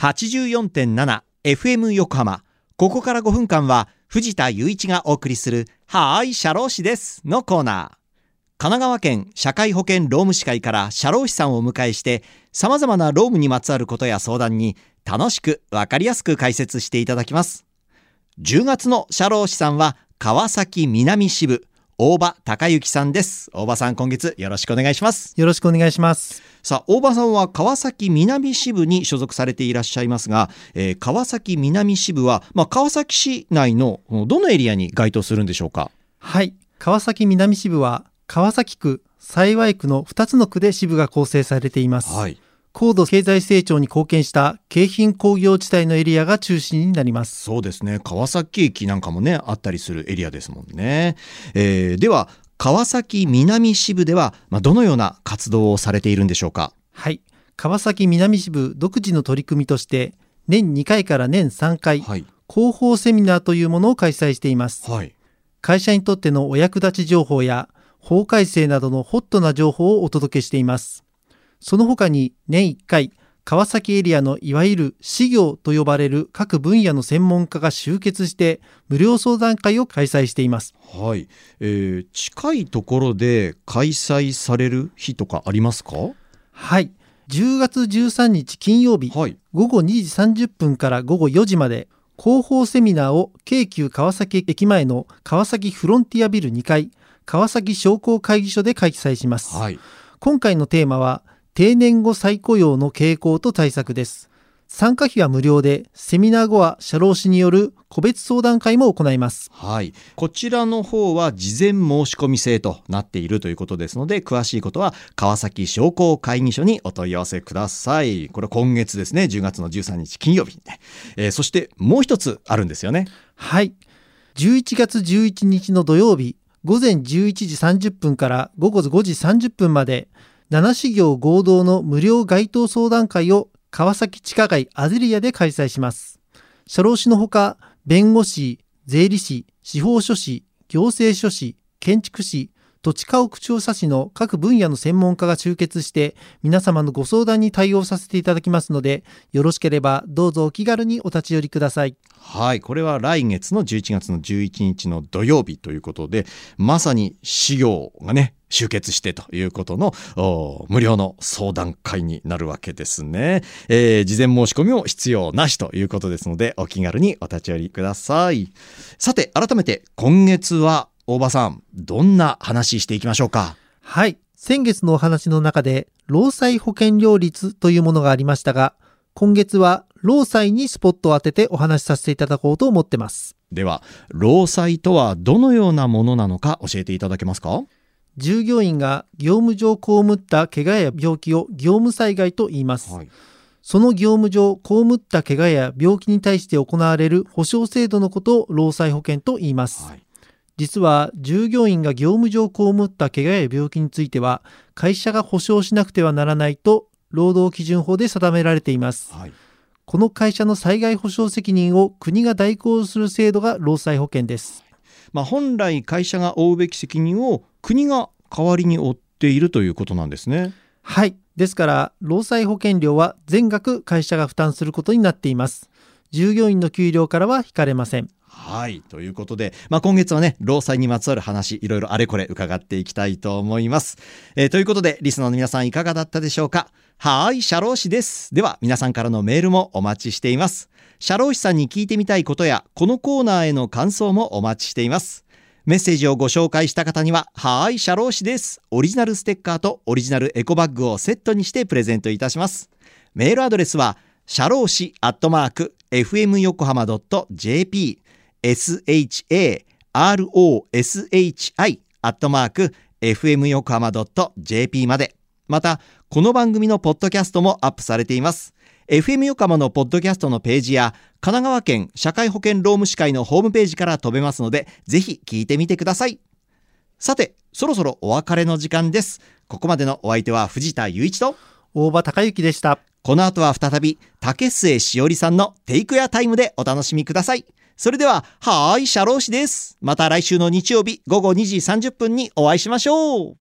84.7FM 横浜。ここから5分間は藤田雄一がお送りするはーい、社労士ですのコーナー。神奈川県社会保険労務士会から社労士さんをお迎えして様々な労務にまつわることや相談に楽しくわかりやすく解説していただきます。10月の社労士さんは川崎南支部大場隆之さんです。大場さん今月よろしくお願いします。よろしくお願いします。さあ大場さんは川崎南支部に所属されていらっしゃいますが、えー川崎南支部は、まあ、川崎市内のどのエリアに該当するんでしょうか？はい。川崎南支部は、川崎区、幸区の2つの区で支部が構成されています。はい高度経済成長に貢献した京浜工業地帯のエリアが中心になります。そうですね川崎駅なんかもねあったりするエリアですもんね、えーでは川崎南支部では、まあ、どのような活動をされているんでしょうか？はい。川崎南支部独自の取り組みとして、年2回から年3回、はい広報セミナーというものを開催しています。はい会社にとってのお役立ち情報や法改正などのホットな情報をお届けしています。その他に年1回、川崎エリアのいわゆる事業と呼ばれる各分野の専門家が集結して無料相談会を開催しています。はい、えー近いところで開催される日とかありますか？はい。10月13日金曜日、はい午後2時30分から午後4時まで、広報セミナーを京急川崎駅前の川崎フロンティアビル2階、川崎商工会議所で開催します。はい今回のテーマは定年後再雇用の傾向と対策です。参加費は無料でセミナー後は社労士による個別相談会も行います。はい、こちらの方は事前申し込み制となっているということですので詳しいことは川崎商工会議所にお問い合わせください。これ今月ですね10月の13日金曜日にね、えーそしてもう一つあるんですよね。はい。11月11日の土曜日午前11時30分から午後5時30分まで7市業合同の無料街頭相談会を川崎地下街アゼリアで開催します。社労士のほか弁護士税理士司法書士行政書士建築士土地家屋調査士の各分野の専門家が集結して皆様のご相談に対応させていただきますのでよろしければどうぞお気軽にお立ち寄りください。はい。これは来月の11月の11日の土曜日ということでまさに事業がね集結してということの無料の相談会になるわけですね、えー事前申し込みも必要なしということですのでお気軽にお立ち寄りください。さて改めて今月は大場さんどんな話していきましょうか？はい。先月のお話の中で、労災保険料率というものがありましたが、今月は労災にスポットを当ててお話しさせていただこうと思ってます。では労災とはどのようなものなのか教えていただけますか？従業員が業務上被った怪我や病気を業務災害と言います。はいその業務上被った怪我や病気に対して行われる保障制度のことを労災保険と言います。はい実は従業員が業務上被った怪我や病気については会社が保障しなくてはならないと労働基準法で定められています。はい。この会社の災害保障責任を国が代行する制度が労災保険です。まあ、本来会社が負うべき責任を国が代わりに負っているということなんですね。はい。ですから労災保険料は全額会社が負担することになっています。従業員の給料からは引かれませんはいということで、まあ、今月はね労災にまつわる話いろいろあれこれ伺っていきたいと思います。えーということでリスナーの皆さんいかがだったでしょうか？はい社労士です。では皆さんからのメールもお待ちしています。社労士さんに聞いてみたいことやこのコーナーへの感想もお待ちしています。メッセージをご紹介した方には、はーい、社労士です。オリジナルステッカーとオリジナルエコバッグをセットにしてプレゼントいたします。メールアドレスは、社労士アットマーク、fm 横浜 .jp、sharoshi アットマーク、fm 横浜 .jp まで。また、この番組のポッドキャストもアップされています。FM 横浜のポッドキャストのページや神奈川県社会保険労務士会のホームページから飛べますのでぜひ聞いてみてくださいさてそろそろお別れの時間ですここまでのお相手は藤田雄一と大場隆之でしたこの後は再び竹末しおりさんのテイクやタイムでお楽しみくださいそれでははーい社労士です。また来週の日曜日午後2時30分にお会いしましょう。